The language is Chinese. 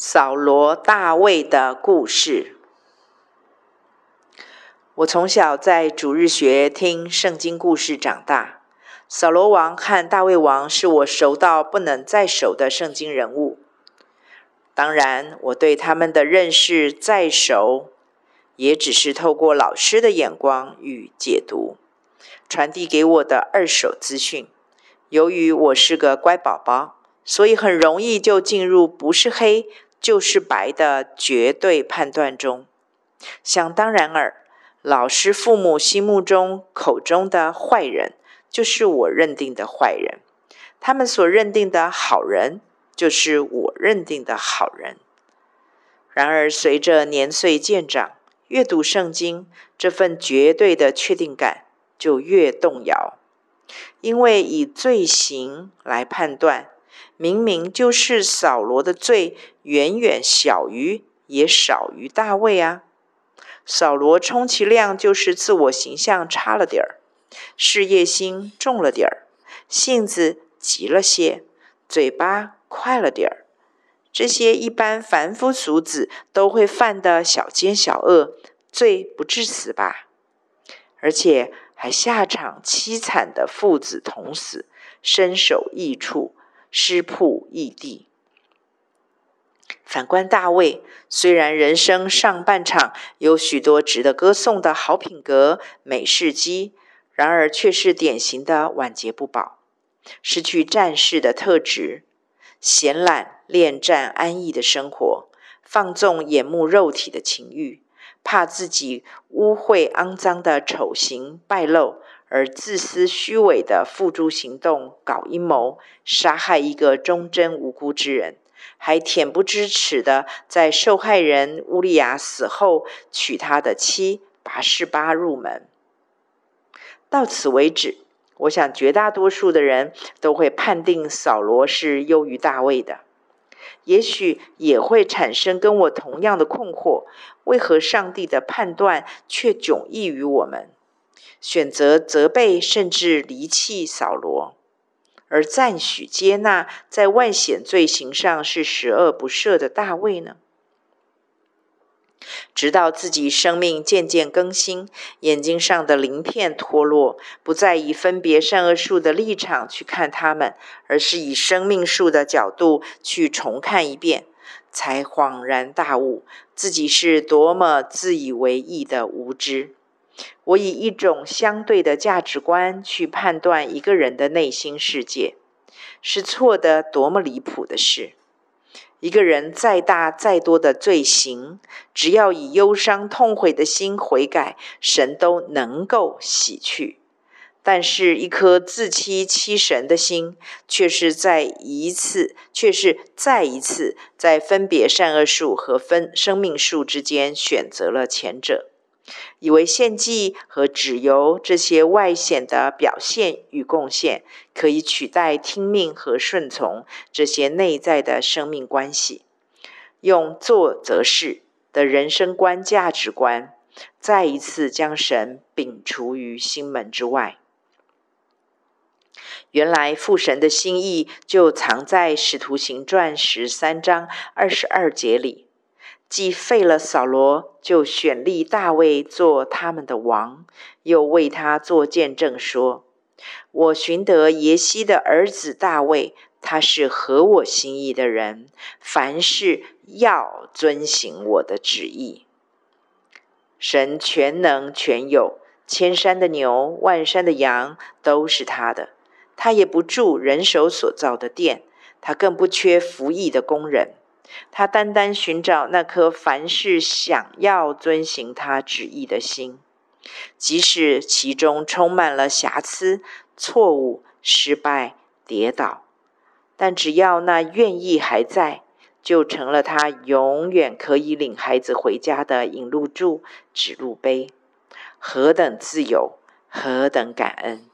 扫罗大卫的故事。我从小在主日学听圣经故事长大，扫罗王和大卫王是我熟到不能再熟的圣经人物。当然，我对他们的认识再熟，也只是透过老师的眼光与解读，传递给我的二手资讯。由于我是个乖宝宝，所以很容易就进入不是黑，就是白的绝对判断中，想当然尔，老师父母心目中口中的坏人，就是我认定的坏人；他们所认定的好人，就是我认定的好人。然而，随着年岁渐长，阅读圣经，这份绝对的确定感就越动摇，因为以罪行来判断。明明就是扫罗的罪远远小于，也少于大卫啊。扫罗充其量就是自我形象差了点儿，事业心重了点儿，性子急了些，嘴巴快了点儿。这些一般凡夫俗子都会犯的小奸小恶，罪不至死吧？而且还下场凄惨的父子同死，身首异处。尸曝异地。反观大卫，虽然人生上半场有许多值得歌颂的好品格、美事迹，然而却是典型的晚节不保，失去战士的特质，闲懒恋战安逸的生活，放纵眼目肉体的情欲，怕自己污秽肮脏的丑行败露。而自私虚伪的付诸行动，搞阴谋，杀害一个忠贞无辜之人，还恬不知耻的在受害人乌利亚死后娶他的妻拔示巴入门。到此为止，我想绝大多数的人都会判定扫罗是优于大卫的，也许也会产生跟我同样的困惑：为何上帝的判断却迥异于我们？选择责备甚至离弃扫罗，而赞许接纳在万险罪行上是十恶不赦的大卫呢？直到自己生命渐渐更新，眼睛上的鳞片脱落，不再以分别善恶树的立场去看他们，而是以生命树的角度去重看一遍，才恍然大悟，自己是多么自以为义的无知。我以一种相对的价值观去判断一个人的内心世界，是错的多么离谱的事！一个人再大再多的罪行，只要以忧伤痛悔的心悔改，神都能够洗去。但是，一颗自欺欺神的心，却是再一次，却是再一次，在分别善恶树和分生命树之间选择了前者。以为献祭和脂油这些外显的表现与贡献，可以取代听命和顺从这些内在的生命关系，用做则事的人生观价值观，再一次将神摒除于心门之外。原来父神的心意就藏在《使徒行传》十三章二十二节里。既废了扫罗，就选立大卫做他们的王，又为他做见证说：“我寻得耶西的儿子大卫，他是合我心意的人，凡事要遵行我的旨意。”神全能全有，千山的牛，万山的羊都是他的，他也不住人手所造的殿，他更不缺服役的工人。他单单寻找那颗凡事想要遵行他旨意的心，即使其中充满了瑕疵、错误、失败、跌倒，但只要那愿意还在，就成了他永远可以领孩子回家的引路柱、指路碑。何等自由，何等感恩！